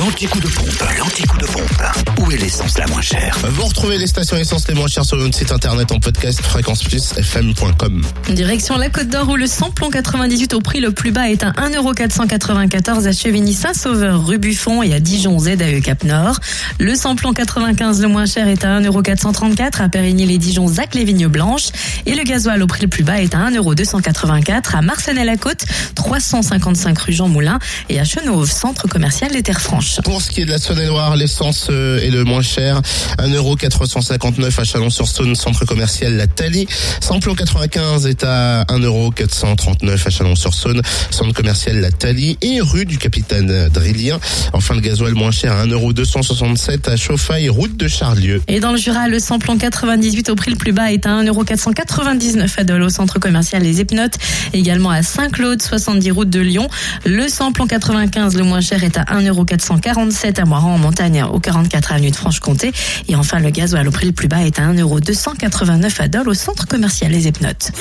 L'anti-coup de pompe, l'anti-coup de pompe. Où est l'essence la moins chère Vous retrouvez les stations essence les moins chères sur notre site internet en podcast fréquenceplusfm.com. Direction la Côte d'Or où le samplon 98 au prix le plus bas est à 1,494€ à Chevigny-Saint-Sauveur, rue Buffon et à Dijon ZAE Cap Nord. Le samplon 95 le moins cher est à 1,434€ à Périgny-les-Dijon Zac les Vignes Blanches et le gasoil au prix le plus bas est à 1,284€ à Marcenay-la-Côte, 355 rue Jean Moulin et à Chenauve, centre commercial des Terres Franches. Pour ce qui est de la Saône-et-Loire, l'essence euh, est le moins cher. 1,459€ à Chalon-sur-Saône, centre commercial La Thalie. Samplon 95 est à 1,439€ à Chalon-sur-Saône, centre commercial La Thalie et rue du Capitaine Drillien. Enfin, le gasoil moins cher à 1,267€ à Chauffaille, route de Charlieu. Et dans le Jura, le samplon 98 au prix le plus bas est à 1,499€ à Dole, au centre commercial Les Epnotes, également à Saint-Claude, 70 route de Lyon. Le samplon 95 le moins cher est à 1,447€ à Moiran en montagne, au 44 avenue de Franche-Comté. Et enfin, le gasoil au prix le plus bas est à 1,289€ à Dole, au centre commercial Les Epnotes.